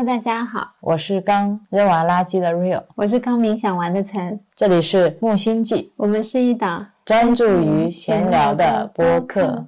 Hello，大家好，我是刚扔完垃圾的 Rio，我是刚冥想完的岑，这里是木星记，我们是一档专注于闲聊的播客。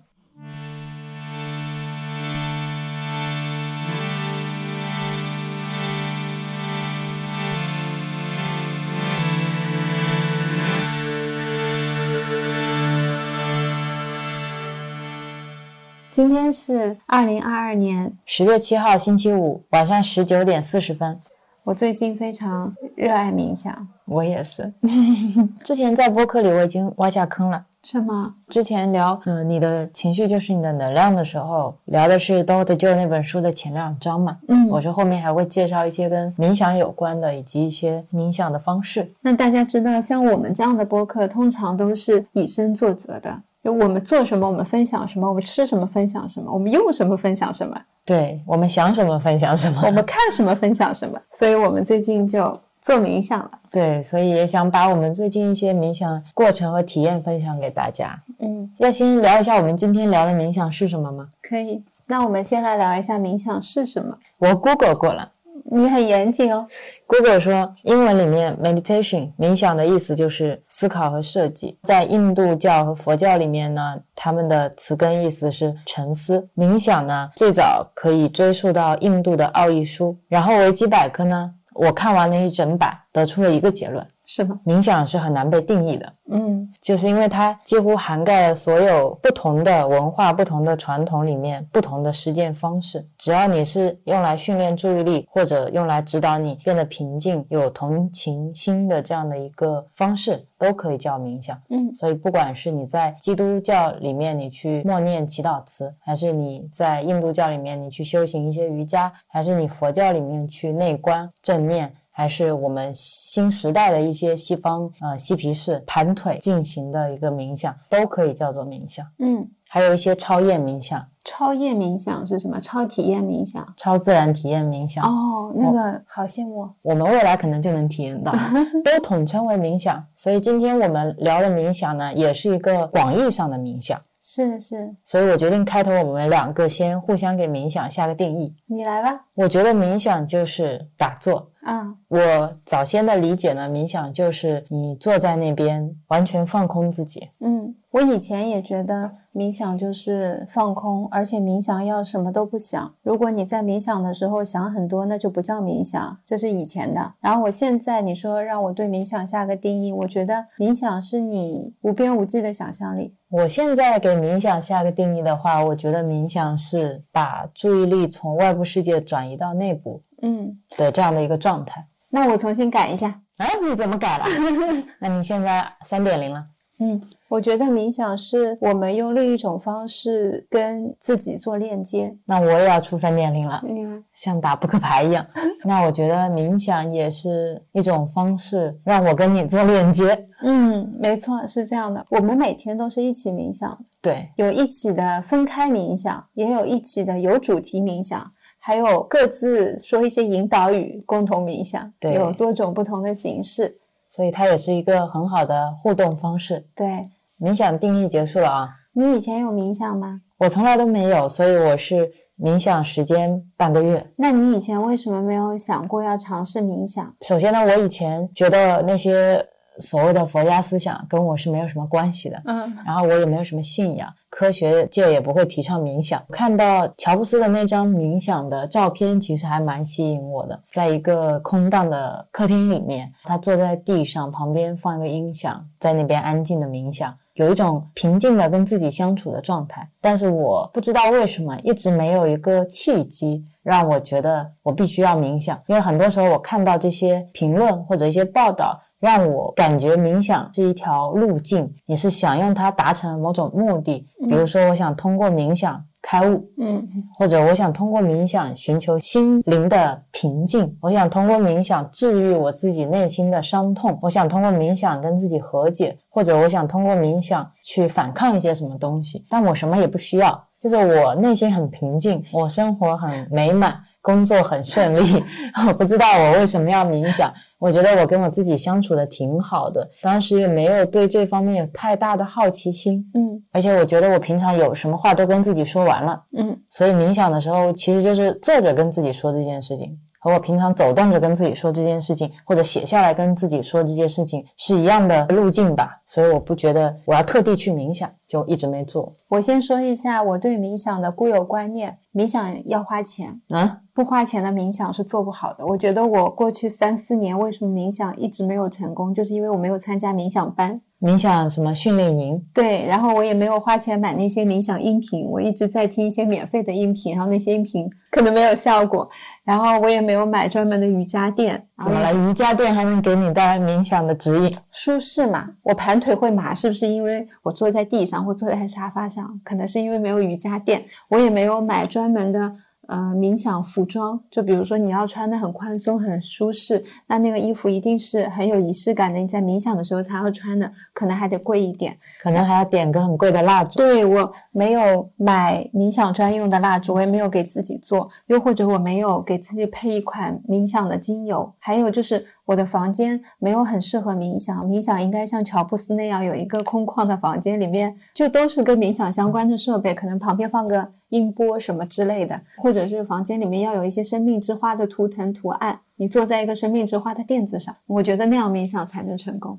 今天是二零二二年十月七号星期五晚上十九点四十分。我最近非常热爱冥想，我也是。之前在播客里我已经挖下坑了，是吗？之前聊嗯你的情绪就是你的能量的时候，聊的是《Do the Joe》那本书的前两章嘛。嗯，我说后面还会介绍一些跟冥想有关的，以及一些冥想的方式。那大家知道，像我们这样的播客，通常都是以身作则的。就我们做什么，我们分享什么；我们吃什么，分享什么；我们用什么，分享什么。对我们想什么分享什么，我们看什么分享什么。所以我们最近就做冥想了。对，所以也想把我们最近一些冥想过程和体验分享给大家。嗯，要先聊一下我们今天聊的冥想是什么吗？可以。那我们先来聊一下冥想是什么。我 Google 过了。你很严谨哦。Google 说，英文里面 meditation 冥想的意思就是思考和设计。在印度教和佛教里面呢，他们的词根意思是沉思。冥想呢，最早可以追溯到印度的奥义书。然后维基百科呢，我看完了一整版，得出了一个结论。是吗？冥想是很难被定义的，嗯，就是因为它几乎涵盖了所有不同的文化、不同的传统里面不同的实践方式。只要你是用来训练注意力，或者用来指导你变得平静、有同情心的这样的一个方式，都可以叫冥想。嗯，所以不管是你在基督教里面你去默念祈祷词，还是你在印度教里面你去修行一些瑜伽，还是你佛教里面去内观正念。还是我们新时代的一些西方呃嬉皮士盘腿进行的一个冥想，都可以叫做冥想。嗯，还有一些超验冥想。超验冥想是什么？超体验冥想？超自然体验冥想。哦，那个好羡慕。我们未来可能就能体验到，都统称为冥想。所以今天我们聊的冥想呢，也是一个广义上的冥想。是是，所以我决定开头我们两个先互相给冥想下个定义。你来吧。我觉得冥想就是打坐。啊，我早先的理解呢，冥想就是你坐在那边完全放空自己。嗯，我以前也觉得冥想就是放空，而且冥想要什么都不想。如果你在冥想的时候想很多，那就不叫冥想，这是以前的。然后我现在你说让我对冥想下个定义，我觉得冥想是你无边无际的想象力。我现在给冥想下个定义的话，我觉得冥想是把注意力从外部世界转移到内部。嗯的这样的一个状态，那我重新改一下。哎，你怎么改了？那你现在三点零了。嗯，我觉得冥想是我们用另一种方式跟自己做链接。那我也要出三点零了。嗯，像打扑克牌一样。那我觉得冥想也是一种方式，让我跟你做链接。嗯，没错，是这样的。我们每天都是一起冥想，对，有一起的分开冥想，也有一起的有主题冥想。还有各自说一些引导语，共同冥想，对，有多种不同的形式，所以它也是一个很好的互动方式。对，冥想定义结束了啊。你以前有冥想吗？我从来都没有，所以我是冥想时间半个月。那你以前为什么没有想过要尝试冥想？首先呢，我以前觉得那些所谓的佛家思想跟我是没有什么关系的，嗯，然后我也没有什么信仰。科学界也不会提倡冥想。看到乔布斯的那张冥想的照片，其实还蛮吸引我的。在一个空荡的客厅里面，他坐在地上，旁边放一个音响，在那边安静的冥想，有一种平静的跟自己相处的状态。但是我不知道为什么，一直没有一个契机让我觉得我必须要冥想。因为很多时候我看到这些评论或者一些报道。让我感觉冥想是一条路径，你是想用它达成某种目的，比如说我想通过冥想开悟，嗯，或者我想通过冥想寻求心灵的平静，我想通过冥想治愈我自己内心的伤痛，我想通过冥想跟自己和解，或者我想通过冥想去反抗一些什么东西，但我什么也不需要，就是我内心很平静，我生活很美满。工作很顺利，我不知道我为什么要冥想。我觉得我跟我自己相处的挺好的，当时也没有对这方面有太大的好奇心。嗯，而且我觉得我平常有什么话都跟自己说完了。嗯，所以冥想的时候其实就是坐着跟自己说这件事情，和我平常走动着跟自己说这件事情，或者写下来跟自己说这件事情是一样的路径吧。所以我不觉得我要特地去冥想，就一直没做。我先说一下我对冥想的固有观念：冥想要花钱，啊，不花钱的冥想是做不好的。我觉得我过去三四年为什么冥想一直没有成功，就是因为我没有参加冥想班。冥想什么训练营？对，然后我也没有花钱买那些冥想音频，我一直在听一些免费的音频，然后那些音频可能没有效果。然后我也没有买专门的瑜伽垫。怎么了？瑜伽垫还能给你带来冥想的指引？舒适嘛？我盘腿会麻，是不是因为我坐在地上或坐在沙发上？可能是因为没有瑜伽垫。我也没有买专门的。呃，冥想服装，就比如说你要穿的很宽松、很舒适，那那个衣服一定是很有仪式感的，你在冥想的时候才要穿的，可能还得贵一点，可能还要点个很贵的蜡烛。对我没有买冥想专用的蜡烛，我也没有给自己做，又或者我没有给自己配一款冥想的精油，还有就是。我的房间没有很适合冥想，冥想应该像乔布斯那样有一个空旷的房间，里面就都是跟冥想相关的设备，可能旁边放个音波什么之类的，或者是房间里面要有一些生命之花的图腾图案，你坐在一个生命之花的垫子上，我觉得那样冥想才能成功。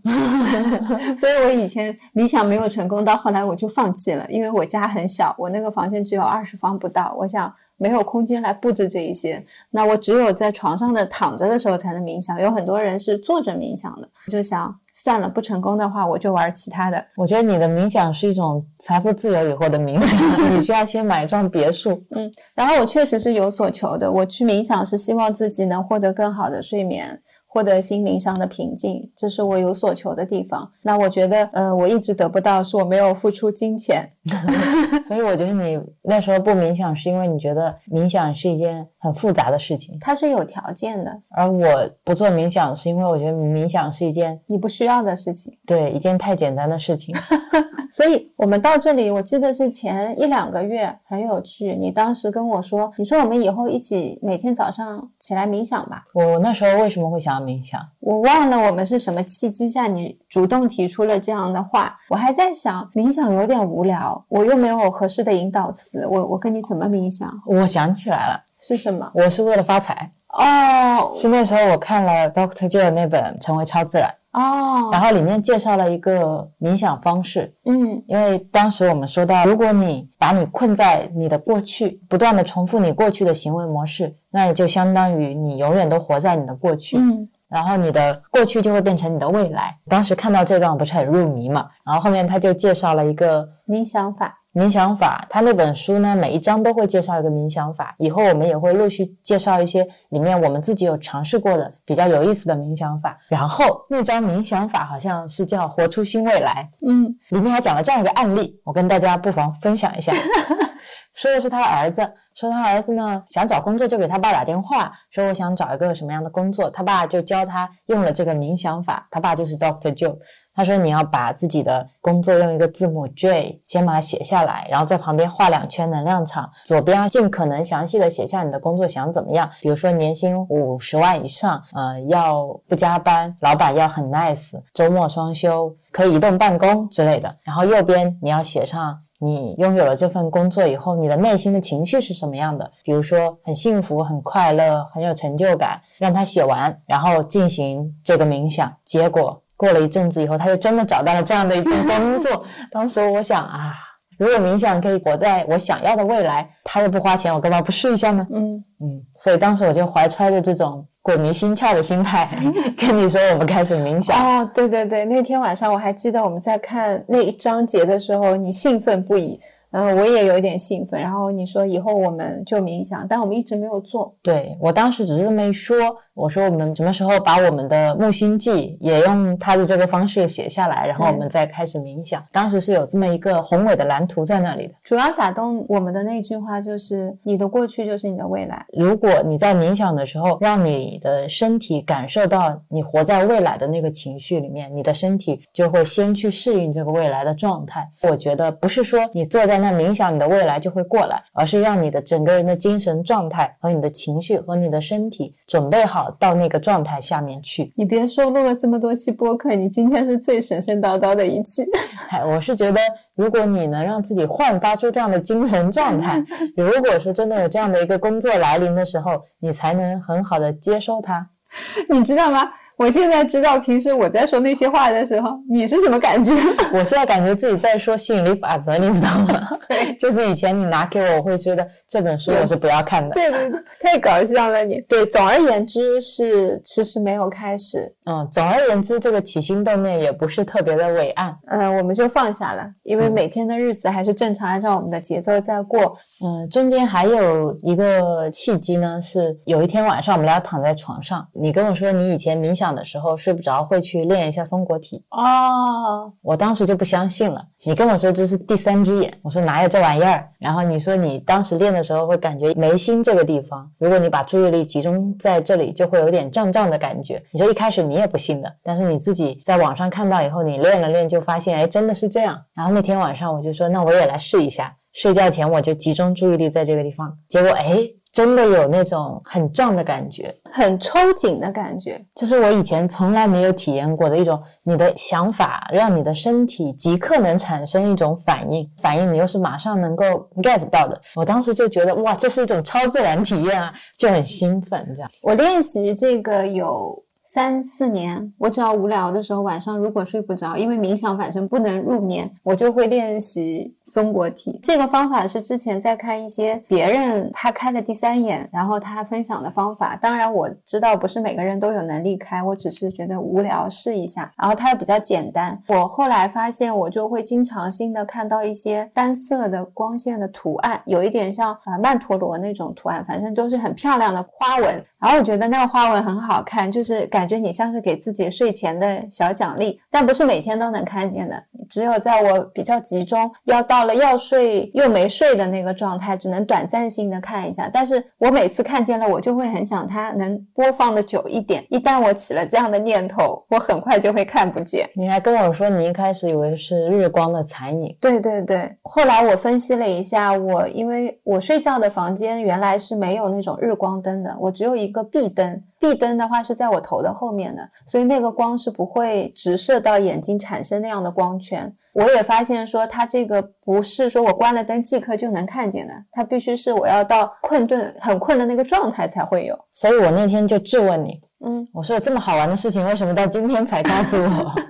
所以我以前冥想没有成功，到后来我就放弃了，因为我家很小，我那个房间只有二十方不到，我想。没有空间来布置这一些，那我只有在床上的躺着的时候才能冥想。有很多人是坐着冥想的，就想算了，不成功的话我就玩其他的。我觉得你的冥想是一种财富自由以后的冥想，你需要先买一幢别墅。嗯，然后我确实是有所求的，我去冥想是希望自己能获得更好的睡眠。获得心灵上的平静，这是我有所求的地方。那我觉得，呃，我一直得不到，是我没有付出金钱。所以我觉得你那时候不冥想，是因为你觉得冥想是一件很复杂的事情，它是有条件的。而我不做冥想，是因为我觉得冥想是一件你不需要的事情，对，一件太简单的事情。所以我们到这里，我记得是前一两个月，很有趣。你当时跟我说，你说我们以后一起每天早上起来冥想吧。我那时候为什么会想要冥想？我忘了我们是什么契机下你主动提出了这样的话。我还在想，冥想有点无聊，我又没有合适的引导词，我我跟你怎么冥想？我想起来了，是什么？我是为了发财哦。是那时候我看了 Doctor Joe 那本《成为超自然》。哦，然后里面介绍了一个冥想方式，嗯，因为当时我们说到，如果你把你困在你的过去，不断的重复你过去的行为模式，那也就相当于你永远都活在你的过去，嗯，然后你的过去就会变成你的未来。当时看到这段不是很入迷嘛，然后后面他就介绍了一个冥想法。冥想法，他那本书呢，每一章都会介绍一个冥想法。以后我们也会陆续介绍一些里面我们自己有尝试过的比较有意思的冥想法。然后那张冥想法好像是叫“活出新未来”，嗯，里面还讲了这样一个案例，我跟大家不妨分享一下。说的是他儿子，说他儿子呢想找工作，就给他爸打电话，说我想找一个什么样的工作，他爸就教他用了这个冥想法，他爸就是 Doctor Joe。他说：“你要把自己的工作用一个字母 J 先把它写下来，然后在旁边画两圈能量场。左边尽可能详细的写下你的工作想怎么样，比如说年薪五十万以上，呃，要不加班，老板要很 nice，周末双休，可以移动办公之类的。然后右边你要写上你拥有了这份工作以后，你的内心的情绪是什么样的，比如说很幸福、很快乐、很有成就感。让他写完，然后进行这个冥想，结果。”过了一阵子以后，他就真的找到了这样的一份工作。当时我想啊，如果冥想可以活在我想要的未来，他又不花钱，我干嘛不试一下呢？嗯嗯，所以当时我就怀揣着这种鬼迷心窍的心态 跟你说，我们开始冥想。哦，对对对，那天晚上我还记得我们在看那一章节的时候，你兴奋不已。嗯，我也有一点兴奋。然后你说以后我们就冥想，但我们一直没有做。对我当时只是这么一说，我说我们什么时候把我们的木星记也用他的这个方式写下来，然后我们再开始冥想。当时是有这么一个宏伟的蓝图在那里的。主要打动我们的那句话就是：“你的过去就是你的未来。”如果你在冥想的时候，让你的身体感受到你活在未来的那个情绪里面，你的身体就会先去适应这个未来的状态。我觉得不是说你坐在。那冥想你的未来就会过来，而是让你的整个人的精神状态和你的情绪和你的身体准备好到那个状态下面去。你别说，录了这么多期播客，你今天是最神神叨叨的一期。哎，我是觉得，如果你能让自己焕发出这样的精神状态，如果说真的有这样的一个工作来临的时候，你才能很好的接收它。你知道吗？我现在知道平时我在说那些话的时候，你是什么感觉？我现在感觉自己在说吸引力法则，你知道吗？就是以前你拿给我，我会觉得这本书我是不要看的。对对对，太搞笑了你。对，总而言之是迟迟没有开始。嗯，总而言之，这个起心动念也不是特别的伟岸。嗯，我们就放下了，因为每天的日子还是正常按照我们的节奏在过。嗯，中间还有一个契机呢，是有一天晚上我们俩躺在床上，你跟我说你以前冥想的时候睡不着会去练一下松果体。哦，我当时就不相信了。你跟我说这是第三只眼，我说哪有这玩意儿？然后你说你当时练的时候会感觉眉心这个地方，如果你把注意力集中在这里，就会有点胀胀的感觉。你说一开始你也不信的，但是你自己在网上看到以后，你练了练就发现，哎，真的是这样。然后那天晚上我就说，那我也来试一下。睡觉前我就集中注意力在这个地方，结果哎。真的有那种很胀的感觉，很抽紧的感觉，这是我以前从来没有体验过的一种。你的想法让你的身体即刻能产生一种反应，反应你又是马上能够 get 到的。我当时就觉得哇，这是一种超自然体验啊，就很兴奋。这样，我练习这个有。三四年，我只要无聊的时候，晚上如果睡不着，因为冥想反正不能入眠，我就会练习松果体。这个方法是之前在看一些别人他开了第三眼，然后他分享的方法。当然我知道不是每个人都有能力开，我只是觉得无聊试一下。然后它又比较简单。我后来发现，我就会经常性的看到一些单色的光线的图案，有一点像啊曼陀罗那种图案，反正都是很漂亮的花纹。然后我觉得那个花纹很好看，就是感觉你像是给自己睡前的小奖励，但不是每天都能看见的，只有在我比较集中，要到了要睡又没睡的那个状态，只能短暂性的看一下。但是我每次看见了，我就会很想它能播放的久一点。一旦我起了这样的念头，我很快就会看不见。你还跟我说你一开始以为是日光的残影，对对对。后来我分析了一下，我因为我睡觉的房间原来是没有那种日光灯的，我只有一。个壁灯，壁灯的话是在我头的后面的，所以那个光是不会直射到眼睛，产生那样的光圈。我也发现说，它这个不是说我关了灯即刻就能看见的，它必须是我要到困顿、很困的那个状态才会有。所以我那天就质问你，嗯，我说有这么好玩的事情，为什么到今天才告诉我？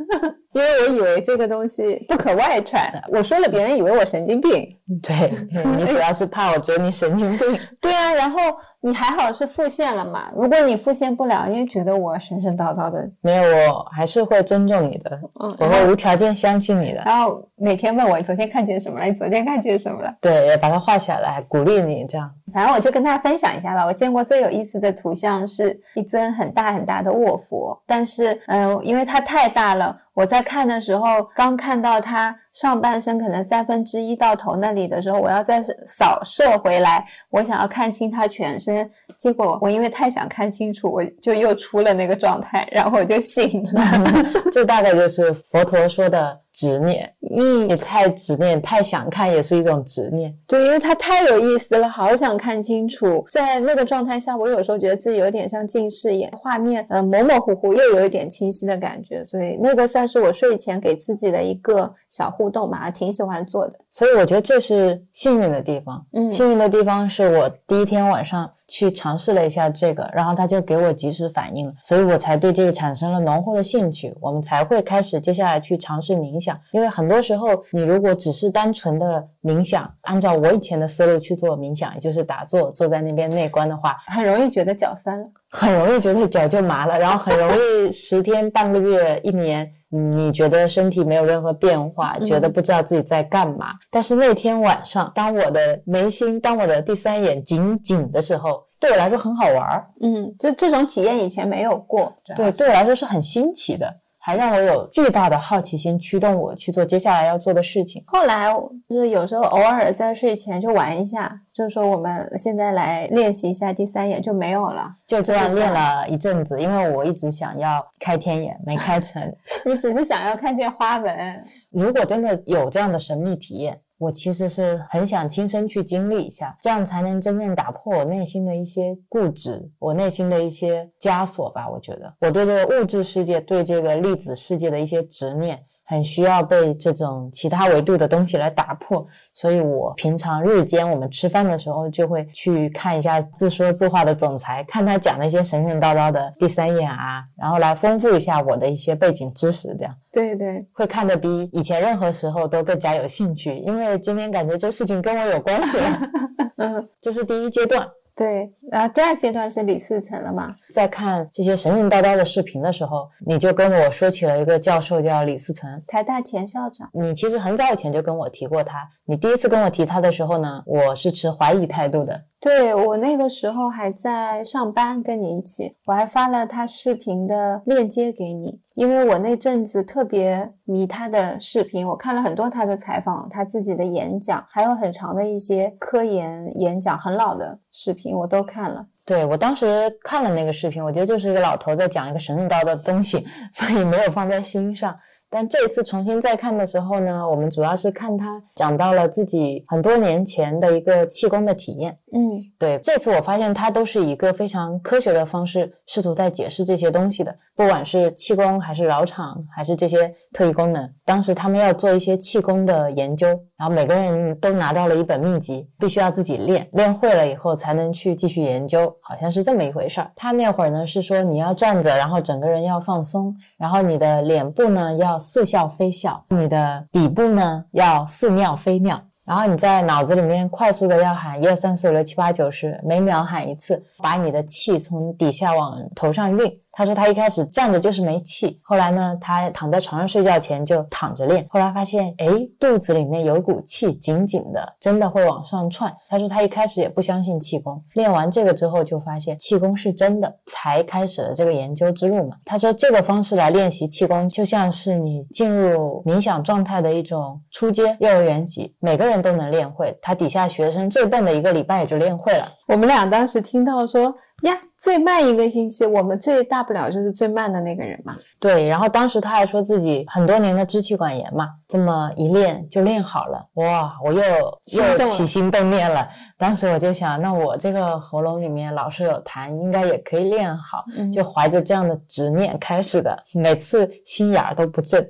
因为我以为这个东西不可外传，我说了，别人以为我神经病。对，你主要是怕我觉得你神经病。对啊，然后你还好是复现了嘛？如果你复现不了，因为觉得我神神叨叨的，没有，我还是会尊重你的，嗯，我会无条件相信你的。然后每天问我你昨天看见什么了？你昨天看见什么了？对，把它画下来，鼓励你这样。反正我就跟大家分享一下吧。我见过最有意思的图像是一尊很大很大的卧佛，但是嗯，因为它太大了。我在看的时候，刚看到他上半身可能三分之一到头那里的时候，我要再扫射回来，我想要看清他全身。结果我因为太想看清楚，我就又出了那个状态，然后我就醒了。这大概就是佛陀说的。执念，嗯，你太执念，太想看也是一种执念。对，因为他太有意思了，好想看清楚。在那个状态下，我有时候觉得自己有点像近视眼，画面呃模模糊糊，又有一点清晰的感觉。所以那个算是我睡前给自己的一个小互动嘛，挺喜欢做的。所以我觉得这是幸运的地方。嗯，幸运的地方是我第一天晚上去尝试了一下这个，然后他就给我及时反应了，所以我才对这个产生了浓厚的兴趣。我们才会开始接下来去尝试冥。想，因为很多时候，你如果只是单纯的冥想，按照我以前的思路去做冥想，也就是打坐，坐在那边内观的话，很容易觉得脚酸了，很容易觉得脚就麻了，然后很容易十天、半个月、一年，你觉得身体没有任何变化，觉得不知道自己在干嘛。但是那天晚上，当我的眉心，当我的第三眼紧紧的时候，对我来说很好玩儿。嗯，这这种体验以前没有过，对，对我来说是很新奇的。还让我有巨大的好奇心驱动我去做接下来要做的事情。后来就是有时候偶尔在睡前就玩一下，就是说我们现在来练习一下第三眼就没有了，就这样练了一阵子。因为我一直想要开天眼，没开成。你只是想要看见花纹。如果真的有这样的神秘体验，我其实是很想亲身去经历一下，这样才能真正打破我内心的一些固执，我内心的一些枷锁吧。我觉得我对这个物质世界、对这个粒子世界的一些执念。很需要被这种其他维度的东西来打破，所以我平常日间我们吃饭的时候就会去看一下自说自话的总裁，看他讲那些神神叨叨的第三眼啊，然后来丰富一下我的一些背景知识，这样对对，会看得比以前任何时候都更加有兴趣，因为今天感觉这事情跟我有关系了，嗯，这是第一阶段。对，然后第二阶段是李四层了嘛？在看这些神神叨叨的视频的时候，你就跟我说起了一个教授叫李四层，台大前校长。你其实很早以前就跟我提过他，你第一次跟我提他的时候呢，我是持怀疑态度的。对我那个时候还在上班，跟你一起，我还发了他视频的链接给你，因为我那阵子特别迷他的视频，我看了很多他的采访，他自己的演讲，还有很长的一些科研演讲，很老的视频我都看了。对我当时看了那个视频，我觉得就是一个老头在讲一个神神叨叨的东西，所以没有放在心上。但这一次重新再看的时候呢，我们主要是看他讲到了自己很多年前的一个气功的体验。嗯，对，这次我发现他都是一个非常科学的方式，试图在解释这些东西的，不管是气功还是绕场，还是这些特异功能。当时他们要做一些气功的研究，然后每个人都拿到了一本秘籍，必须要自己练，练会了以后才能去继续研究，好像是这么一回事儿。他那会儿呢是说你要站着，然后整个人要放松，然后你的脸部呢要。似笑非笑，你的底部呢要似尿非尿，然后你在脑子里面快速的要喊一二三四五六七八九十，每秒喊一次，把你的气从底下往头上运。他说他一开始站着就是没气，后来呢，他躺在床上睡觉前就躺着练，后来发现，哎，肚子里面有股气紧紧的，真的会往上窜。他说他一开始也不相信气功，练完这个之后就发现气功是真的，才开始了这个研究之路嘛。他说这个方式来练习气功，就像是你进入冥想状态的一种初阶幼儿园级，每个人都能练会。他底下学生最笨的一个礼拜也就练会了。我们俩当时听到说。呀，最慢一个星期，我们最大不了就是最慢的那个人嘛。对，然后当时他还说自己很多年的支气管炎嘛，这么一练就练好了。哇，我又又起心动念了。当时我就想，那我这个喉咙里面老是有痰，应该也可以练好。就怀着这样的执念开始的，每次心眼儿都不正。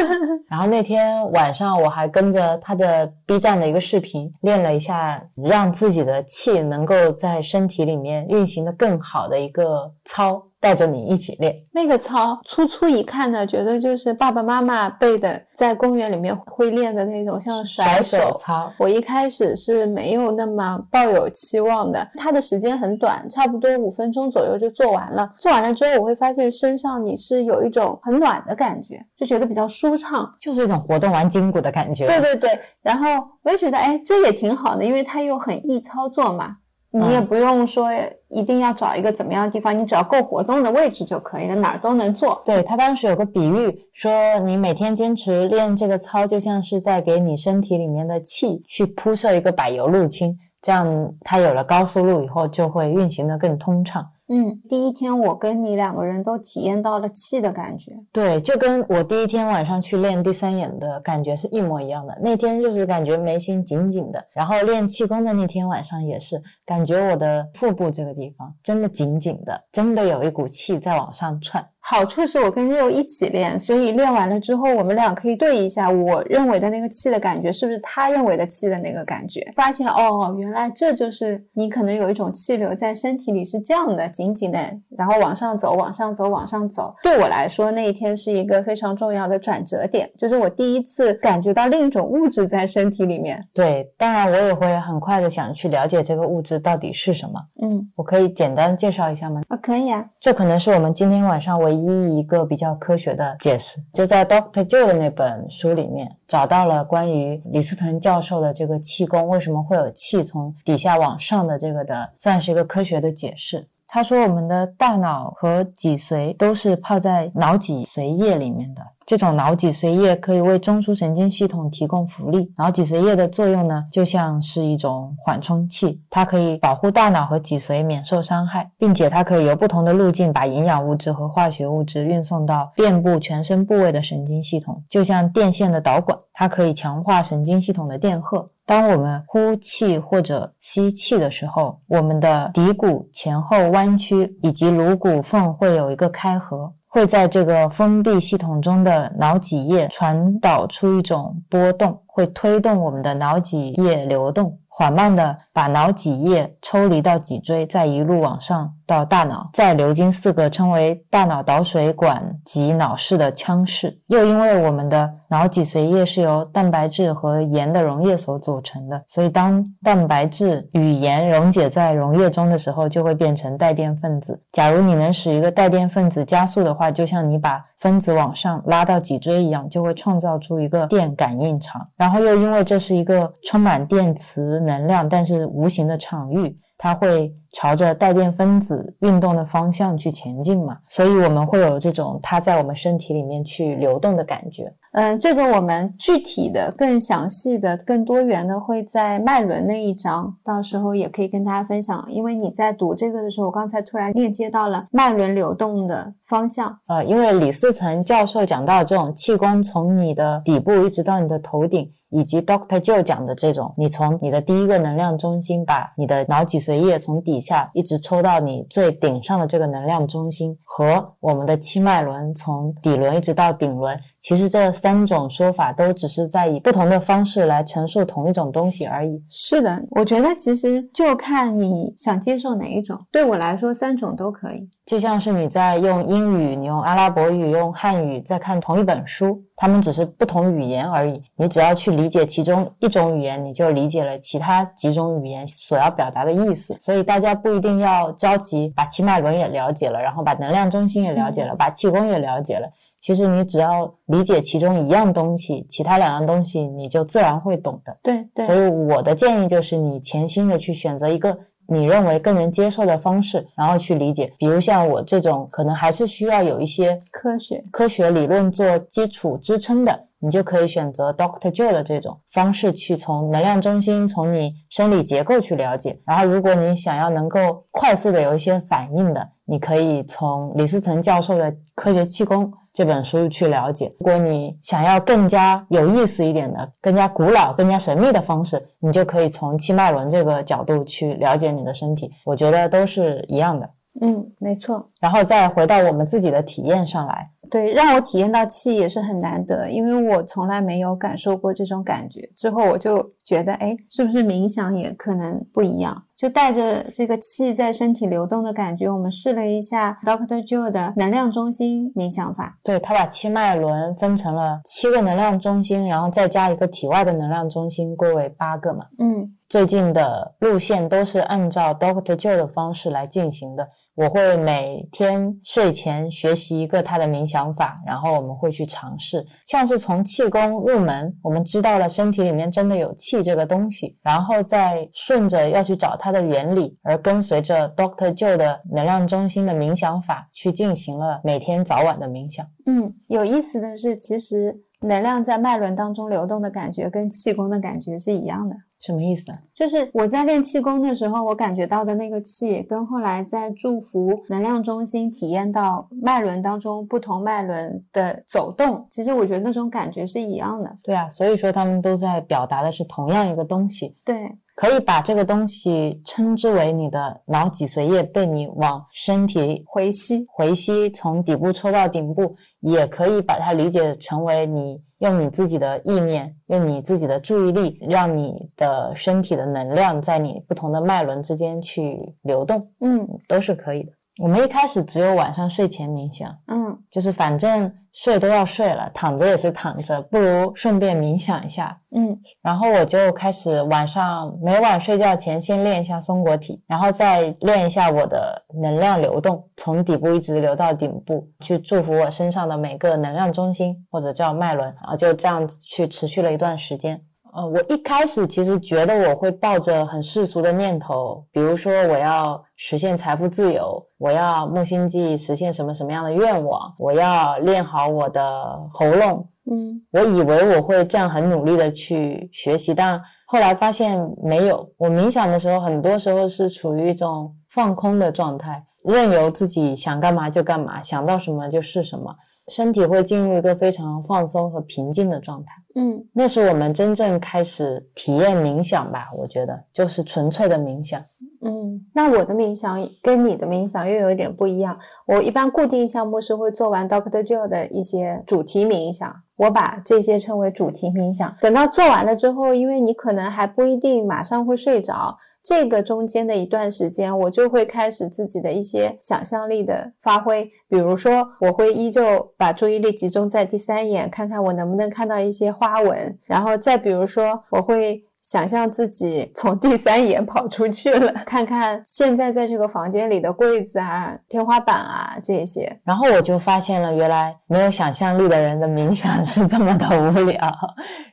然后那天晚上我还跟着他的 B 站的一个视频练了一下，让自己的气能够在身体里面运行的更好的一个操。带着你一起练那个操，粗粗一看呢，觉得就是爸爸妈妈背的，在公园里面会练的那种，像甩手操。我一开始是没有那么抱有期望的，它的时间很短，差不多五分钟左右就做完了。做完了之后，我会发现身上你是有一种很暖的感觉，就觉得比较舒畅，就是一种活动完筋骨的感觉。对对对，然后我也觉得，哎，这也挺好的，因为它又很易操作嘛。你也不用说一定要找一个怎么样的地方，你只要够活动的位置就可以了，哪儿都能做。对他当时有个比喻说，你每天坚持练这个操，就像是在给你身体里面的气去铺设一个柏油路清，这样它有了高速路以后，就会运行的更通畅。嗯，第一天我跟你两个人都体验到了气的感觉，对，就跟我第一天晚上去练第三眼的感觉是一模一样的。那天就是感觉眉心紧紧的，然后练气功的那天晚上也是感觉我的腹部这个地方真的紧紧的，真的有一股气在往上窜。好处是我跟 Rio 一起练，所以练完了之后，我们俩可以对一下，我认为的那个气的感觉是不是他认为的气的那个感觉。发现哦，原来这就是你可能有一种气流在身体里是这样的，紧紧的，然后往上走，往上走，往上走。对我来说，那一天是一个非常重要的转折点，就是我第一次感觉到另一种物质在身体里面。对，当然我也会很快的想去了解这个物质到底是什么。嗯，我可以简单介绍一下吗？啊，可以啊。这可能是我们今天晚上唯一。一一个比较科学的解释，就在 Doctor Joe 的那本书里面找到了关于李斯腾教授的这个气功为什么会有气从底下往上的这个的，算是一个科学的解释。他说，我们的大脑和脊髓都是泡在脑脊髓液里面的。这种脑脊髓液可以为中枢神经系统提供浮力。脑脊髓液的作用呢，就像是一种缓冲器，它可以保护大脑和脊髓免受伤害，并且它可以由不同的路径把营养物质和化学物质运送到遍布全身部位的神经系统，就像电线的导管，它可以强化神经系统的电荷。当我们呼气或者吸气的时候，我们的骶骨前后弯曲，以及颅骨缝会有一个开合，会在这个封闭系统中的脑脊液传导出一种波动，会推动我们的脑脊液流动，缓慢的把脑脊液抽离到脊椎，再一路往上。到大脑，再流经四个称为大脑导水管及脑室的腔室。又因为我们的脑脊髓液是由蛋白质和盐的溶液所组成的，所以当蛋白质与盐溶解在溶液中的时候，就会变成带电分子。假如你能使一个带电分子加速的话，就像你把分子往上拉到脊椎一样，就会创造出一个电感应场。然后又因为这是一个充满电磁能量但是无形的场域。它会朝着带电分子运动的方向去前进嘛，所以我们会有这种它在我们身体里面去流动的感觉。嗯，这个我们具体的、更详细的、更多元的会在脉轮那一章，到时候也可以跟大家分享。因为你在读这个的时候，我刚才突然链接到了脉轮流动的方向。呃，因为李思成教授讲到这种气功从你的底部一直到你的头顶，以及 Doctor Joe 讲的这种，你从你的第一个能量中心把你的脑脊髓液从底下一直抽到你最顶上的这个能量中心，和我们的七脉轮从底轮一直到顶轮。其实这三种说法都只是在以不同的方式来陈述同一种东西而已。是的，我觉得其实就看你想接受哪一种。对我来说，三种都可以。就像是你在用英语、你用阿拉伯语、用汉语在看同一本书，他们只是不同语言而已。你只要去理解其中一种语言，你就理解了其他几种语言所要表达的意思。所以大家不一定要着急把七脉轮也了解了，然后把能量中心也了解了，把气功也了解了。其实你只要理解其中一样东西，其他两样东西你就自然会懂的。对对。所以我的建议就是，你潜心的去选择一个你认为更能接受的方式，然后去理解。比如像我这种，可能还是需要有一些科学科学理论做基础支撑的，你就可以选择 Doctor Joe 的这种方式去从能量中心、从你生理结构去了解。然后，如果你想要能够快速的有一些反应的，你可以从李思成教授的科学气功。这本书去了解。如果你想要更加有意思一点的、更加古老、更加神秘的方式，你就可以从七脉轮这个角度去了解你的身体。我觉得都是一样的。嗯，没错。然后再回到我们自己的体验上来。对，让我体验到气也是很难得，因为我从来没有感受过这种感觉。之后我就觉得，哎，是不是冥想也可能不一样？就带着这个气在身体流动的感觉，我们试了一下 Doctor Joe 的能量中心冥想法。对他把七脉轮分成了七个能量中心，然后再加一个体外的能量中心，归为八个嘛。嗯，最近的路线都是按照 Doctor Joe 的方式来进行的。我会每天睡前学习一个他的冥想法，然后我们会去尝试，像是从气功入门，我们知道了身体里面真的有气这个东西，然后再顺着要去找它的原理，而跟随着 Doctor Joe 的能量中心的冥想法去进行了每天早晚的冥想。嗯，有意思的是，其实能量在脉轮当中流动的感觉跟气功的感觉是一样的。什么意思？就是我在练气功的时候，我感觉到的那个气，跟后来在祝福能量中心体验到脉轮当中不同脉轮的走动，其实我觉得那种感觉是一样的。对啊，所以说他们都在表达的是同样一个东西。对。可以把这个东西称之为你的脑脊髓液被你往身体回吸，回吸从底部抽到顶部，也可以把它理解成为你用你自己的意念，用你自己的注意力，让你的身体的能量在你不同的脉轮之间去流动，嗯，都是可以的。我们一开始只有晚上睡前冥想，嗯，就是反正睡都要睡了，躺着也是躺着，不如顺便冥想一下，嗯，然后我就开始晚上每晚睡觉前先练一下松果体，然后再练一下我的能量流动，从底部一直流到顶部，去祝福我身上的每个能量中心或者叫脉轮，然后就这样子去持续了一段时间。呃，我一开始其实觉得我会抱着很世俗的念头，比如说我要实现财富自由，我要木星记实现什么什么样的愿望，我要练好我的喉咙。嗯我以为我会这样很努力的去学习，但后来发现没有。我冥想的时候，很多时候是处于一种放空的状态，任由自己想干嘛就干嘛，想到什么就是什么，身体会进入一个非常放松和平静的状态。嗯那是我们真正开始体验冥想吧，我觉得就是纯粹的冥想。嗯，那我的冥想跟你的冥想又有一点不一样。我一般固定项目是会做完 Doctor Joe 的一些主题冥想，我把这些称为主题冥想。等到做完了之后，因为你可能还不一定马上会睡着，这个中间的一段时间，我就会开始自己的一些想象力的发挥。比如说，我会依旧把注意力集中在第三眼，看看我能不能看到一些花纹。然后再比如说，我会想象自己从第三眼跑出去了，看看现在在这个房间里的柜子啊、天花板啊这些。然后我就发现了，原来没有想象力的人的冥想是这么的无聊，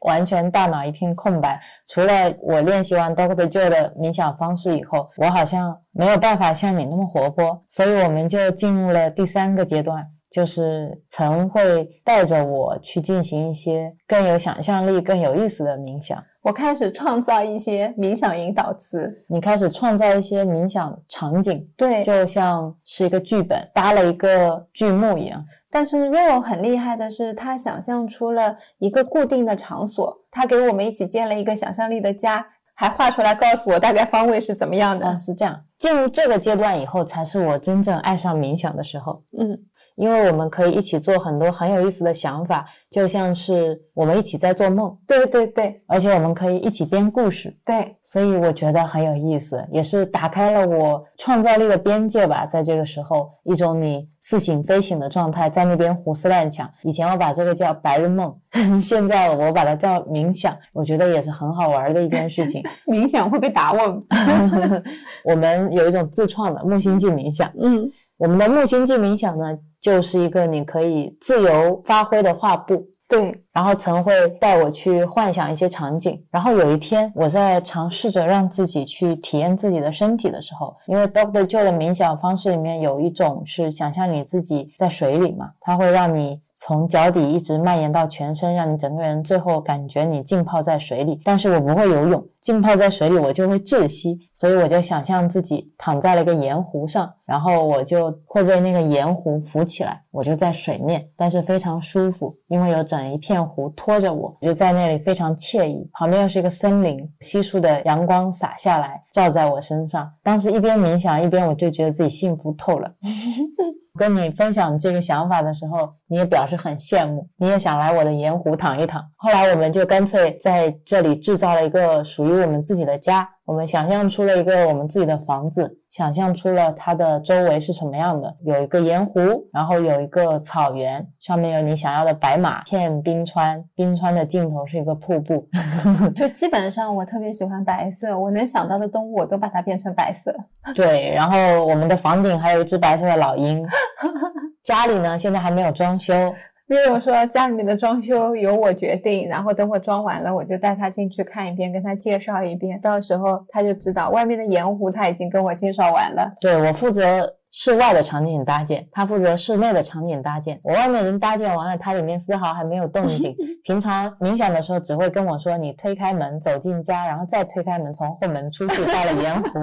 完全大脑一片空白。除了我练习完 Doctor Joe 的冥想方式以后，我好像没有办法像你那么活泼，所以我们就进入了第三个阶段，就是曾会带着我去进行一些更有想象力、更有意思的冥想。我开始创造一些冥想引导词，你开始创造一些冥想场景，对，就像是一个剧本，搭了一个剧目一样。但是 Rio 很厉害的是，他想象出了一个固定的场所，他给我们一起建了一个想象力的家，还画出来告诉我大概方位是怎么样的。啊，是这样。进入这个阶段以后，才是我真正爱上冥想的时候。嗯因为我们可以一起做很多很有意思的想法，就像是我们一起在做梦，对对对而且我们可以一起编故事，对，所以我觉得很有意思，也是打开了我创造力的边界吧。在这个时候，一种你似醒非醒的状态，在那边胡思乱想。以前我把这个叫白日梦，现在我把它叫冥想，我觉得也是很好玩的一件事情。冥想会被打 问。我们有一种自创的木星记冥想，嗯我们的木星记冥想呢，就是一个你可以自由发挥的画布。对，然后曾会带我去幻想一些场景。然后有一天，我在尝试着让自己去体验自己的身体的时候，因为 Doctor Joe 的冥想方式里面有一种是想象你自己在水里嘛，它会让你从脚底一直蔓延到全身，让你整个人最后感觉你浸泡在水里。但是我不会游泳，浸泡在水里我就会窒息，所以我就想象自己躺在了一个盐湖上，然后我就会被那个盐湖浮起来，我就在水面，但是非常舒服，因为有整一片湖拖着我，就在那里非常惬意。旁边又是一个森林，稀疏的阳光洒下来，照在我身上。当时一边冥想一边，我就觉得自己幸福透了。跟你分享这个想法的时候，你也表示很羡慕，你也想来我的盐湖躺一躺。后来我们就干脆在这里制造了一个属于我们自己的家，我们想象出了一个我们自己的房子，想象出了它的周围是什么样的，有一个盐湖，然后有一个草原，上面有你想要的白马，片冰川，冰川的尽头是一个瀑布。就基本上我特别喜欢白色，我能想到的动物我都把它变成白色。对，然后我们的房顶还有一只白色的老鹰。家里呢，现在还没有装修。Rio 说家里面的装修由我决定，然后等我装完了，我就带他进去看一遍，跟他介绍一遍，到时候他就知道外面的盐湖他已经跟我介绍完了。对我负责室外的场景搭建，他负责室内的场景搭建。我外面已经搭建完了，他里面丝毫还没有动静。平常冥想的时候只会跟我说：“你推开门走进家，然后再推开门从后门出去，到了盐湖。”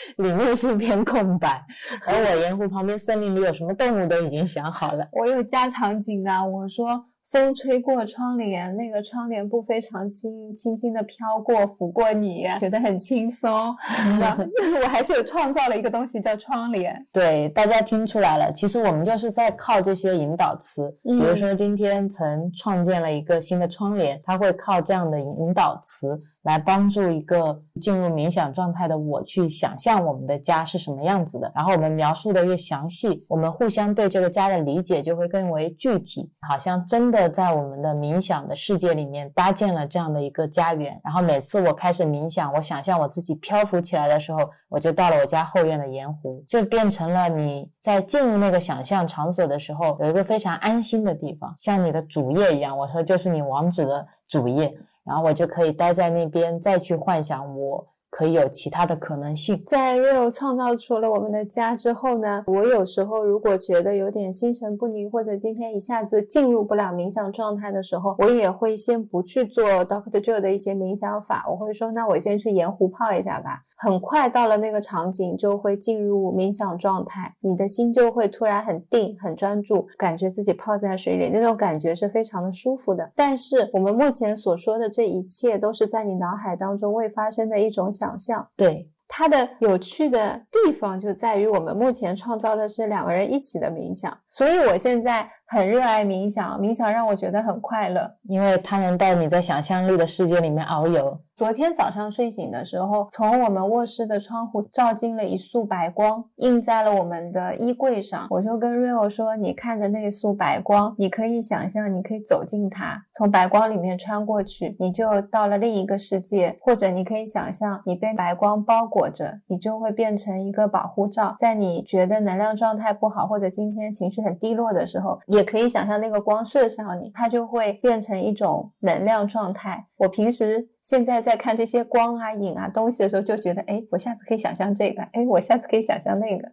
里面是一片空白，而我盐湖旁边森林里有什么动物都已经想好了。我有加场景的，我说风吹过窗帘，那个窗帘布非常轻，轻轻的飘过，拂过你，觉得很轻松。我还是有创造了一个东西叫窗帘。对，大家听出来了，其实我们就是在靠这些引导词，比如说今天曾创建了一个新的窗帘，它会靠这样的引导词。来帮助一个进入冥想状态的我去想象我们的家是什么样子的，然后我们描述的越详细，我们互相对这个家的理解就会更为具体，好像真的在我们的冥想的世界里面搭建了这样的一个家园。然后每次我开始冥想，我想象我自己漂浮起来的时候，我就到了我家后院的盐湖，就变成了你在进入那个想象场所的时候有一个非常安心的地方，像你的主页一样。我说就是你网址的主页。然后我就可以待在那边，再去幻想我。可以有其他的可能性。在 Real 创造出了我们的家之后呢，我有时候如果觉得有点心神不宁，或者今天一下子进入不了冥想状态的时候，我也会先不去做 Doctor Joe 的一些冥想法，我会说，那我先去盐湖泡一下吧。很快到了那个场景，就会进入冥想状态，你的心就会突然很定、很专注，感觉自己泡在水里，那种感觉是非常的舒服的。但是我们目前所说的这一切，都是在你脑海当中未发生的一种想象。对。它的有趣的地方就在于，我们目前创造的是两个人一起的冥想，所以我现在很热爱冥想，冥想让我觉得很快乐，因为它能带你在想象力的世界里面遨游。昨天早上睡醒的时候，从我们卧室的窗户照进了一束白光，映在了我们的衣柜上。我就跟 Rio 说：“你看着那束白光，你可以想象，你可以走进它，从白光里面穿过去，你就到了另一个世界；或者你可以想象，你被白光包裹着，你就会变成一个保护罩。在你觉得能量状态不好，或者今天情绪很低落的时候，也也可以想象那个光射向你，它就会变成一种能量状态。我平时。现在在看这些光啊、影啊东西的时候，就觉得，哎，我下次可以想象这个，哎，我下次可以想象那个。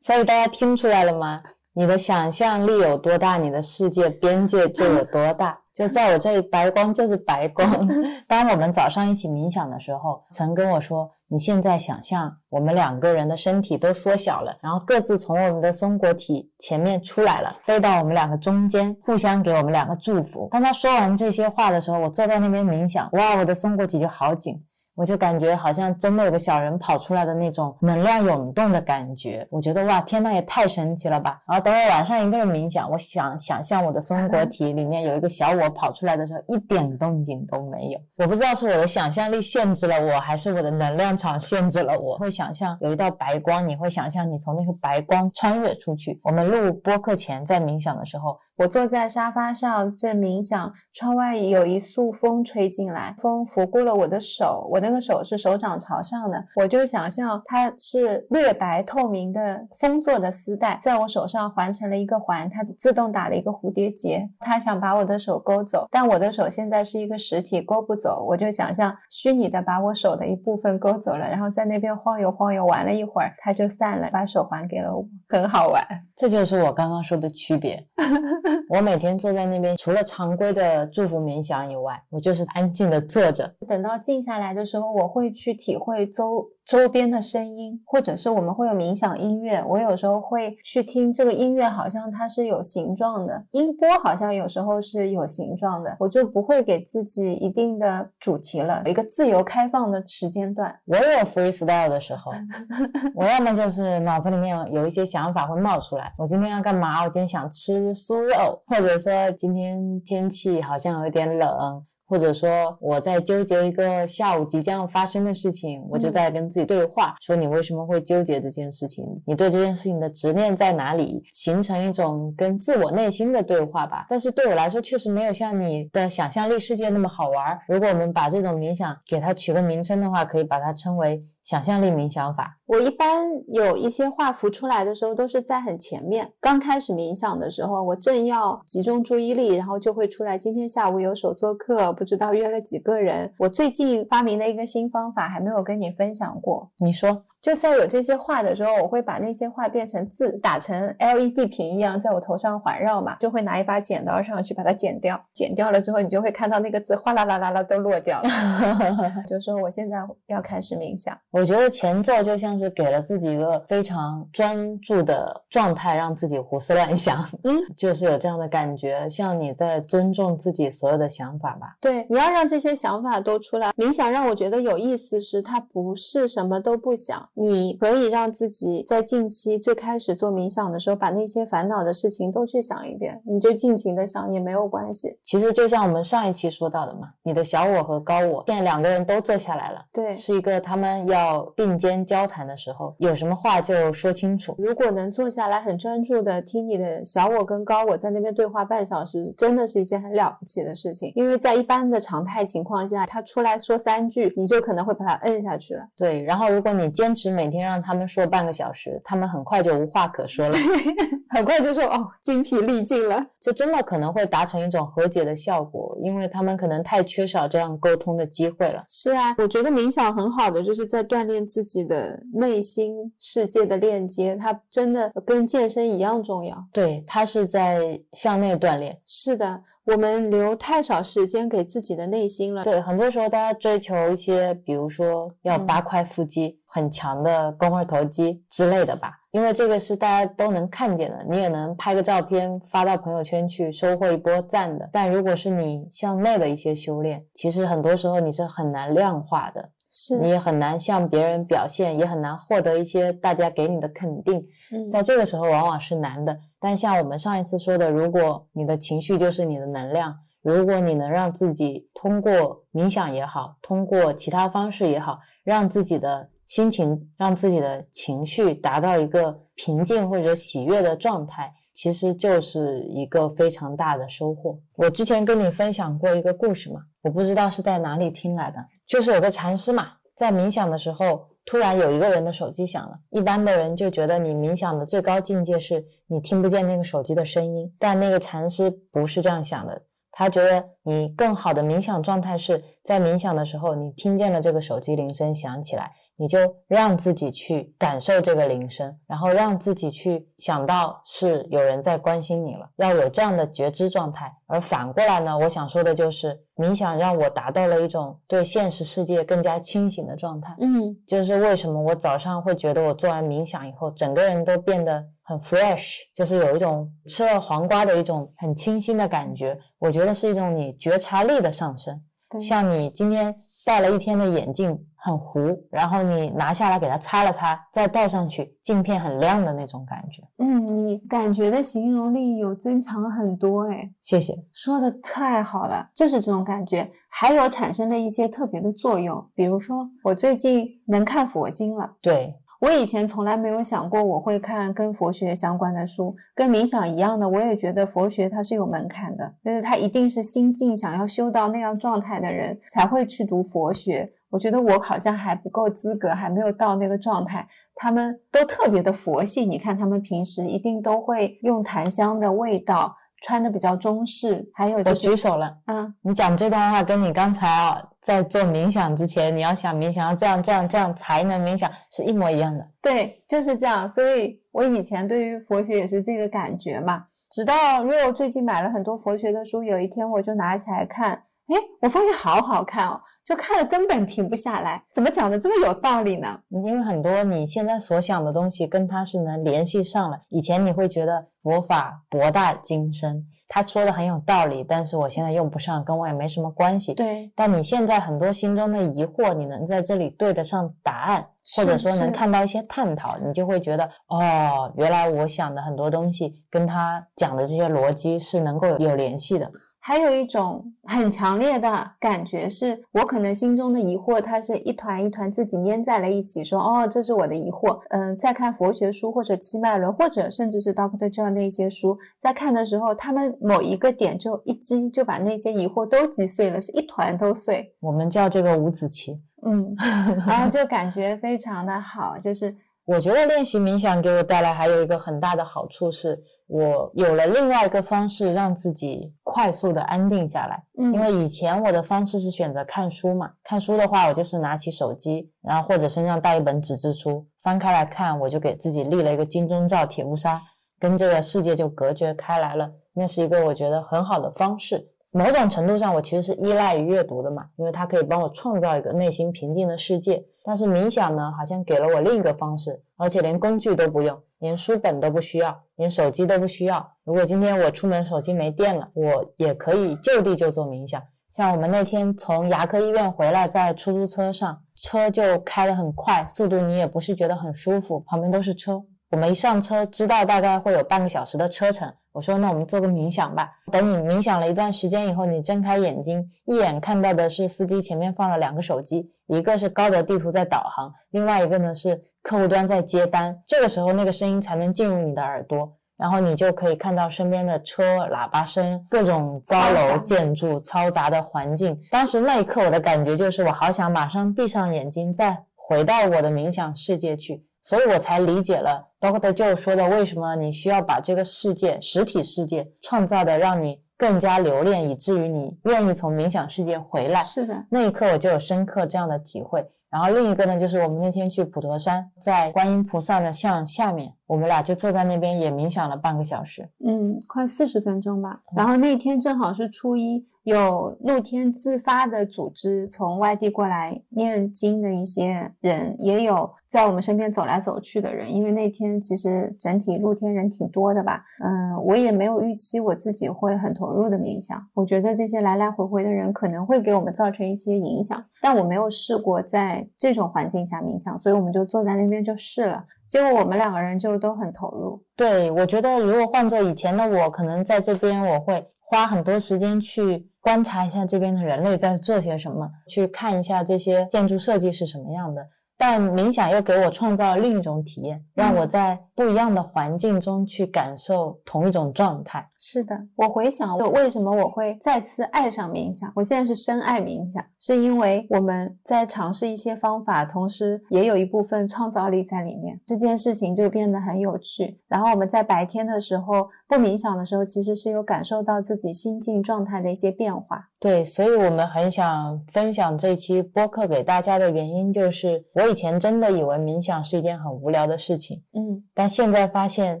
所以大家听出来了吗？你的想象力有多大，你的世界边界就有多大。就在我这里，白光就是白光。当我们早上一起冥想的时候，曾跟我说：“你现在想象我们两个人的身体都缩小了，然后各自从我们的松果体前面出来了，飞到我们两个中间，互相给我们两个祝福。”当他说完这些话的时候，我坐在那边冥想，哇，我的松果体就好紧。我就感觉好像真的有个小人跑出来的那种能量涌动的感觉，我觉得哇，天呐，也太神奇了吧！然后等我晚上一个人冥想，我想想象我的松果体里面有一个小我跑出来的时候，一点动静都没有。我不知道是我的想象力限制了我，还是我的能量场限制了我。会想象有一道白光，你会想象你从那个白光穿越出去。我们录播课前在冥想的时候。我坐在沙发上正冥想，窗外有一束风吹进来，风拂过了我的手，我那个手是手掌朝上的，我就想象它是略白透明的风做的丝带，在我手上环成了一个环，它自动打了一个蝴蝶结，它想把我的手勾走，但我的手现在是一个实体，勾不走，我就想象虚拟的把我手的一部分勾走了，然后在那边晃悠晃悠，玩了一会儿，它就散了，把手还给了我，很好玩，这就是我刚刚说的区别。我每天坐在那边，除了常规的祝福冥想以外，我就是安静的坐着。等到静下来的时候，我会去体会周周边的声音，或者是我们会有冥想音乐。我有时候会去听这个音乐，好像它是有形状的，音波好像有时候是有形状的，我就不会给自己一定的主题了，一个自由开放的时间段。我有 freestyle 的时候，我要么就是脑子里面有一些想法会冒出来，我今天要干嘛？我今天想吃酥肉，或者说今天天气好像有点冷。或者说我在纠结一个下午即将要发生的事情，我就在跟自己对话，说你为什么会纠结这件事情？你对这件事情的执念在哪里？形成一种跟自我内心的对话吧。但是对我来说，确实没有像你的想象力世界那么好玩。如果我们把这种冥想给它取个名称的话，可以把它称为。想象力冥想法，我一般有一些画幅出来的时候，都是在很前面。刚开始冥想的时候，我正要集中注意力，然后就会出来。今天下午有手作课，不知道 约了几个人。我最近发明的一个新方法，还没有跟你分享过。你说。就在有这些画的时候，我会把那些画变成字，打成 LED 屏一样，在我头上环绕嘛，就会拿一把剪刀上去把它剪掉。剪掉了之后，你就会看到那个字哗啦啦啦啦都落掉了。就说我现在要开始冥想。我觉得前奏就像是给了自己一个非常专注的状态，让自己胡思乱想。嗯，就是有这样的感觉，像你在尊重自己所有的想法吧。对，你要让这些想法都出来。冥想让我觉得有意思是，它不是什么都不想。你可以让自己在近期最开始做冥想的时候，把那些烦恼的事情都去想一遍，你就尽情的想也没有关系。其实就像我们上一期说到的嘛，你的小我和高我现在两个人都坐下来了，对，是一个他们要并肩交谈的时候，有什么话就说清楚。如果能坐下来很专注的听你的小我跟高我在那边对话半小时，真的是一件很了不起的事情。因为在一般的常态情况下，他出来说三句，你就可能会把他摁下去了。对，然后如果你坚持。持每天让他们说半个小时，他们很快就无话可说了，很快就说哦，精疲力尽了，就真的可能会达成一种和解的效果，因为他们可能太缺少这样沟通的机会了。是啊，我觉得冥想很好的，就是在锻炼自己的内心世界的链接，它真的跟健身一样重要。对，它是在向内锻炼。是的。我们留太少时间给自己的内心了。对，很多时候大家追求一些，比如说要八块腹肌、很强的肱二头肌之类的吧，因为这个是大家都能看见的，你也能拍个照片发到朋友圈去收获一波赞的。但如果是你向内的一些修炼，其实很多时候你是很难量化的。是你也很难向别人表现，也很难获得一些大家给你的肯定。嗯，在这个时候往往是难的。但像我们上一次说的，如果你的情绪就是你的能量，如果你能让自己通过冥想也好，通过其他方式也好，让自己的心情、让自己的情绪达到一个平静或者喜悦的状态，其实就是一个非常大的收获。我之前跟你分享过一个故事嘛，我不知道是在哪里听来的。就是有个禅师嘛，在冥想的时候，突然有一个人的手机响了。一般的人就觉得你冥想的最高境界是你听不见那个手机的声音，但那个禅师不是这样想的。他觉得你更好的冥想状态是在冥想的时候，你听见了这个手机铃声响起来。你就让自己去感受这个铃声，然后让自己去想到是有人在关心你了，要有这样的觉知状态。而反过来呢，我想说的就是冥想让我达到了一种对现实世界更加清醒的状态。嗯，就是为什么我早上会觉得我做完冥想以后，整个人都变得很 fresh，就是有一种吃了黄瓜的一种很清新的感觉。我觉得是一种你觉察力的上升，像你今天戴了一天的眼镜。很糊，然后你拿下来给它擦了擦，再戴上去，镜片很亮的那种感觉。嗯，你感觉的形容力有增强很多哎，谢谢，说的太好了，就是这种感觉。还有产生了一些特别的作用，比如说我最近能看佛经了。对。我以前从来没有想过我会看跟佛学相关的书，跟冥想一样的。我也觉得佛学它是有门槛的，就是它一定是心境想要修到那样状态的人才会去读佛学。我觉得我好像还不够资格，还没有到那个状态。他们都特别的佛系，你看他们平时一定都会用檀香的味道。穿的比较中式，还有我举手了。嗯，你讲这段话跟你刚才啊在做冥想之前，你要想冥想要这样这样这样才能冥想是一模一样的。对，就是这样。所以我以前对于佛学也是这个感觉嘛。直到 Rio 最近买了很多佛学的书，有一天我就拿起来看。哎，我发现好好看哦，就看了根本停不下来。怎么讲的这么有道理呢？因为很多你现在所想的东西跟它是能联系上了。以前你会觉得佛法博大精深，他说的很有道理，但是我现在用不上，跟我也没什么关系。对。但你现在很多心中的疑惑，你能在这里对得上答案，或者说能看到一些探讨，你就会觉得哦，原来我想的很多东西跟他讲的这些逻辑是能够有联系的。还有一种很强烈的感觉，是我可能心中的疑惑，它是一团一团自己粘在了一起，说哦，这是我的疑惑。嗯，在看佛学书或者七脉轮，或者甚至是 Doctor John 那些书，在看的时候，他们某一个点就一击就把那些疑惑都击碎了，是一团都碎。我们叫这个五子棋。嗯，然后就感觉非常的好，就是我觉得练习冥想给我带来还有一个很大的好处是。我有了另外一个方式，让自己快速的安定下来。嗯，因为以前我的方式是选择看书嘛，看书的话，我就是拿起手机，然后或者身上带一本纸质书，翻开来看，我就给自己立了一个金钟罩铁布衫，跟这个世界就隔绝开来了。那是一个我觉得很好的方式。某种程度上，我其实是依赖于阅读的嘛，因为它可以帮我创造一个内心平静的世界。但是冥想呢，好像给了我另一个方式，而且连工具都不用。连书本都不需要，连手机都不需要。如果今天我出门手机没电了，我也可以就地就做冥想。像我们那天从牙科医院回来，在出租车上，车就开得很快，速度你也不是觉得很舒服，旁边都是车。我们一上车，知道大概会有半个小时的车程。我说：“那我们做个冥想吧。”等你冥想了一段时间以后，你睁开眼睛，一眼看到的是司机前面放了两个手机，一个是高德地图在导航，另外一个呢是。客户端在接单，这个时候那个声音才能进入你的耳朵，然后你就可以看到身边的车、喇叭声、各种高楼建筑、嘈杂的环境。当时那一刻，我的感觉就是，我好想马上闭上眼睛，再回到我的冥想世界去，所以我才理解了 Doctor Joe 说的为什么你需要把这个世界实体世界创造的让你更加留恋，以至于你愿意从冥想世界回来。是的，那一刻我就有深刻这样的体会。然后另一个呢，就是我们那天去普陀山，在观音菩萨的像下面，我们俩就坐在那边也冥想了半个小时。嗯，快四十分钟吧。然后那天正好是初一，有露天自发的组织从外地过来念经的一些人，也有在我们身边走来走去的人。因为那天其实整体露天人挺多的吧。嗯，我也没有预期我自己会很投入的冥想。我觉得这些来来回回的人可能会给我们造成一些影响，但我没有试过在这种环境下冥想，所以我们就坐在那边就试了。结果我们两个人就都很投入。对，我觉得如果换做以前的我，可能在这边我会花很多时间去观察一下这边的人类在做些什么，去看一下这些建筑设计是什么样的。但冥想又给我创造了另一种体验，让我在不一样的环境中去感受同一种状态。是的，我回想为什么我会再次爱上冥想，我现在是深爱冥想，是因为我们在尝试一些方法，同时也有一部分创造力在里面，这件事情就变得很有趣。然后我们在白天的时候不冥想的时候，其实是有感受到自己心境状态的一些变化。对，所以我们很想分享这期播客给大家的原因，就是我以前真的以为冥想是一件很无聊的事情，嗯，但现在发现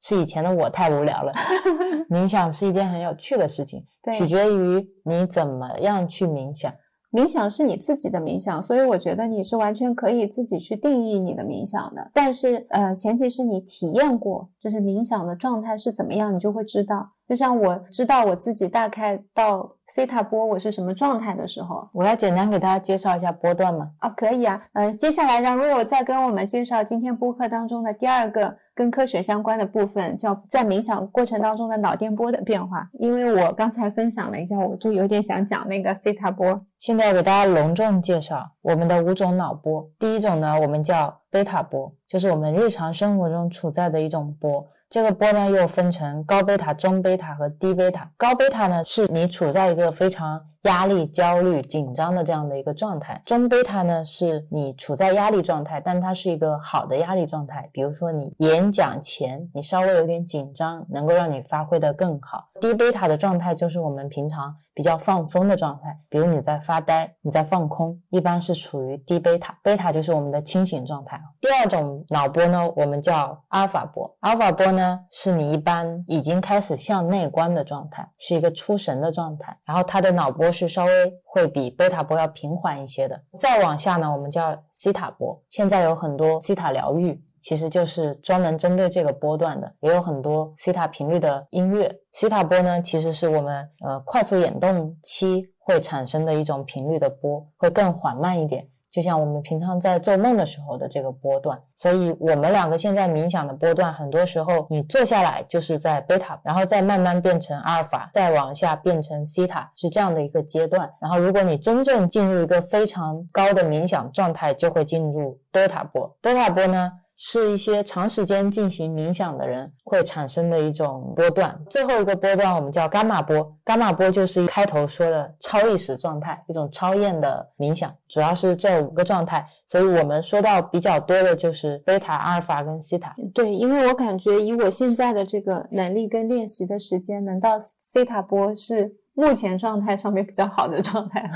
是以前的我太无聊了。冥想是一件很有趣的事情，对取决于你怎么样去冥想。冥想是你自己的冥想，所以我觉得你是完全可以自己去定义你的冥想的。但是，呃，前提是你体验过，就是冥想的状态是怎么样，你就会知道。就像我知道我自己大概到 theta 波我是什么状态的时候，我要简单给大家介绍一下波段吗？啊，可以啊，嗯、接下来让 Rio 再跟我们介绍今天播客当中的第二个跟科学相关的部分，叫在冥想过程当中的脑电波的变化。因为我刚才分享了一下，我就有点想讲那个 theta 波。现在给大家隆重介绍我们的五种脑波。第一种呢，我们叫贝塔波，就是我们日常生活中处在的一种波。这个波呢，又分成高贝塔、中贝塔和低贝塔。高贝塔呢，是你处在一个非常压力、焦虑、紧张的这样的一个状态；中贝塔呢，是你处在压力状态，但它是一个好的压力状态。比如说你演讲前你稍微有点紧张，能够让你发挥得更好。低贝塔的状态就是我们平常比较放松的状态，比如你在发呆、你在放空，一般是处于低贝塔。贝塔就是我们的清醒状态。第二种脑波呢，我们叫阿尔法波。阿尔法波呢，是你一般已经开始向内观的状态，是一个出神的状态。然后它的脑波是稍微会比贝塔波要平缓一些的。再往下呢，我们叫西塔波。现在有很多西塔疗愈。其实就是专门针对这个波段的，也有很多西塔频率的音乐。西塔波呢，其实是我们呃快速眼动期会产生的一种频率的波，会更缓慢一点，就像我们平常在做梦的时候的这个波段。所以我们两个现在冥想的波段，很多时候你坐下来就是在贝塔，然后再慢慢变成阿尔法，再往下变成西塔，是这样的一个阶段。然后如果你真正进入一个非常高的冥想状态，就会进入德塔波。德塔波呢？是一些长时间进行冥想的人会产生的一种波段。最后一个波段我们叫伽马波，伽马波就是开头说的超意识状态，一种超验的冥想，主要是这五个状态。所以我们说到比较多的就是贝塔、阿尔法跟西塔。对，因为我感觉以我现在的这个能力跟练习的时间，能到西塔波是目前状态上面比较好的状态，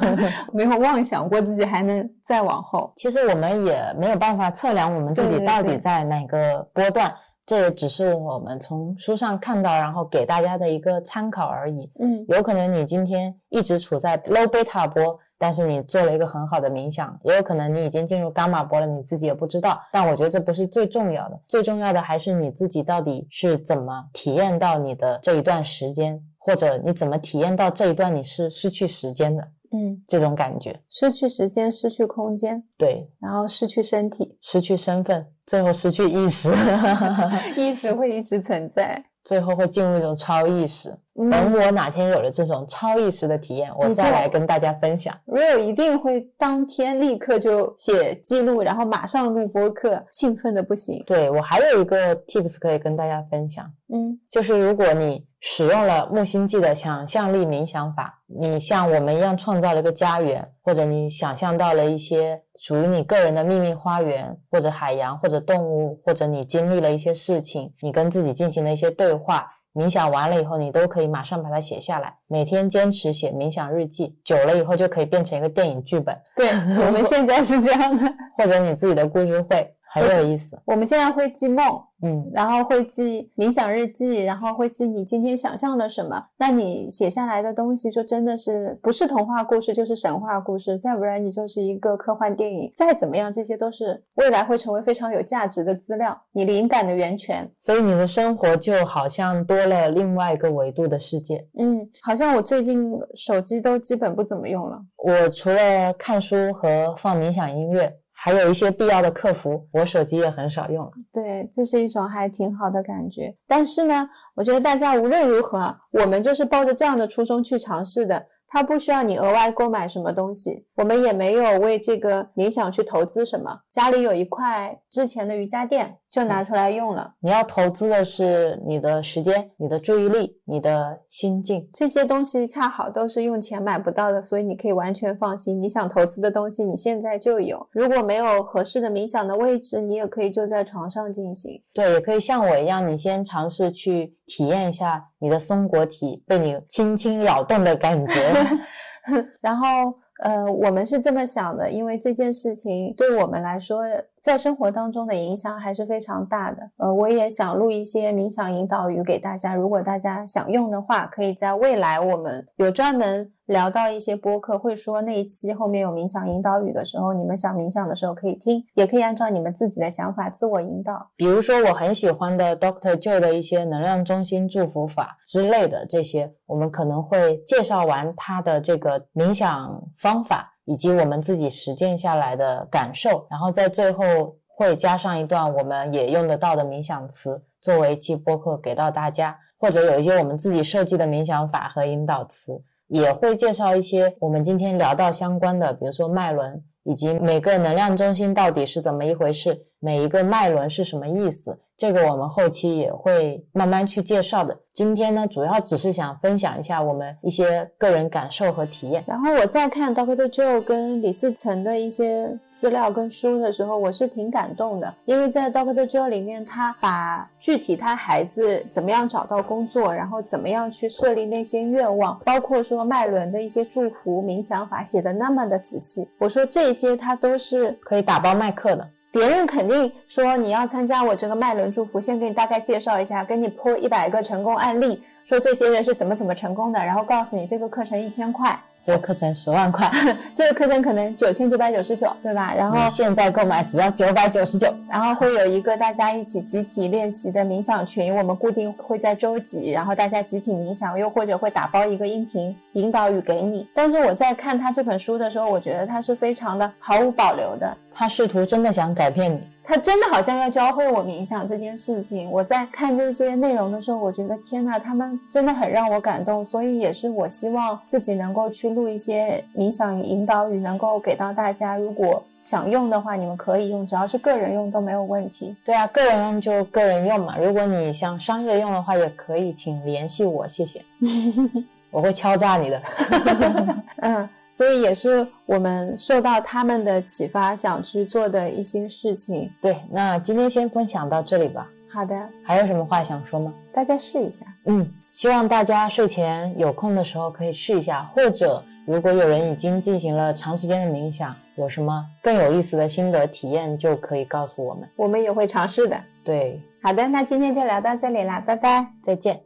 没有妄想过自己还能再往后。其实我们也没有办法测量我们自己到底在哪个波段，这也只是我们从书上看到，然后给大家的一个参考而已。嗯，有可能你今天一直处在 low beta 波，但是你做了一个很好的冥想，也有可能你已经进入伽马波了，你自己也不知道。但我觉得这不是最重要的，最重要的还是你自己到底是怎么体验到你的这一段时间，或者你怎么体验到这一段你是失去时间的嗯，这种感觉。失去时间，失去空间，对，然后失去身体，失去身份，最后失去意识，意识会一直存在。最后会进入一种超意识。等我哪天有了这种超意识的体验，我再来跟大家分享。Real 一定会当天立刻就写记录，然后马上录播课，兴奋的不行。对我还有一个 tips 可以跟大家分享，嗯，就是如果你使用了木星记的想象力冥想法，你像我们一样创造了一个家园，或者你想象到了一些属于你个人的秘密花园，或者海洋，或者动物，或者你经历了一些事情，你跟自己进行了一些对话。冥想完了以后，你都可以马上把它写下来。每天坚持写冥想日记，久了以后就可以变成一个电影剧本。对，我们现在是这样的，或者你自己的故事会。很有意思。我们现在会记梦，嗯，然后会记冥想日记，然后会记你今天想象了什么。那你写下来的东西就真的是不是童话故事，就是神话故事。再不然你就是一个科幻电影。再怎么样，这些都是未来会成为非常有价值的资料，你灵感的源泉。所以你的生活就好像多了另外一个维度的世界。嗯，好像我最近手机都基本不怎么用了。我除了看书和放冥想音乐。还有一些必要的客服，我手机也很少用了。对，这是一种还挺好的感觉。但是呢，我觉得大家无论如何，我们就是抱着这样的初衷去尝试的。它不需要你额外购买什么东西，我们也没有为这个理想去投资什么。家里有一块之前的瑜伽垫，就拿出来用了。你要投资的是你的时间、你的注意力、你的心境，这些东西恰好都是用钱买不到的，所以你可以完全放心。你想投资的东西，你现在就有。如果没有合适的冥想的位置，你也可以就在床上进行。对，也可以像我一样，你先尝试去体验一下你的松果体被你轻轻扰动的感觉。然后，呃，我们是这么想的，因为这件事情对我们来说。在生活当中的影响还是非常大的。呃，我也想录一些冥想引导语给大家，如果大家想用的话，可以在未来我们有专门聊到一些播客，会说那一期后面有冥想引导语的时候，你们想冥想的时候可以听，也可以按照你们自己的想法自我引导。比如说我很喜欢的 Doctor Joe 的一些能量中心祝福法之类的这些，我们可能会介绍完他的这个冥想方法。以及我们自己实践下来的感受，然后在最后会加上一段我们也用得到的冥想词，作为一期播客给到大家，或者有一些我们自己设计的冥想法和引导词，也会介绍一些我们今天聊到相关的，比如说脉轮，以及每个能量中心到底是怎么一回事，每一个脉轮是什么意思。这个我们后期也会慢慢去介绍的。今天呢，主要只是想分享一下我们一些个人感受和体验。然后我在看 Doctor Joe 跟李思成的一些资料跟书的时候，我是挺感动的，因为在 Doctor Joe 里面，他把具体他孩子怎么样找到工作，然后怎么样去设立那些愿望，包括说脉轮的一些祝福冥想法，写的那么的仔细。我说这些他都是可以打包卖课的。别人肯定说你要参加我这个脉轮祝福，先给你大概介绍一下，给你泼一百个成功案例，说这些人是怎么怎么成功的，然后告诉你这个课程一千块。这个课程十万块，这个课程可能九千九百九十九，对吧？然后现在购买只要九百九十九，然后会有一个大家一起集体练习的冥想群，我们固定会在周几，然后大家集体冥想，又或者会打包一个音频引导语给你。但是我在看他这本书的时候，我觉得他是非常的毫无保留的，他试图真的想改变你。他真的好像要教会我冥想这件事情。我在看这些内容的时候，我觉得天呐，他们真的很让我感动。所以也是我希望自己能够去录一些冥想与引导语，能够给到大家。如果想用的话，你们可以用，只要是个人用都没有问题。对啊，个人用就个人用嘛。如果你想商业用的话，也可以，请联系我，谢谢。我会敲诈你的。嗯。所以也是我们受到他们的启发，想去做的一些事情。对，那今天先分享到这里吧。好的，还有什么话想说吗？大家试一下。嗯，希望大家睡前有空的时候可以试一下，或者如果有人已经进行了长时间的冥想，有什么更有意思的心得体验，就可以告诉我们，我们也会尝试的。对，好的，那今天就聊到这里啦，拜拜，再见。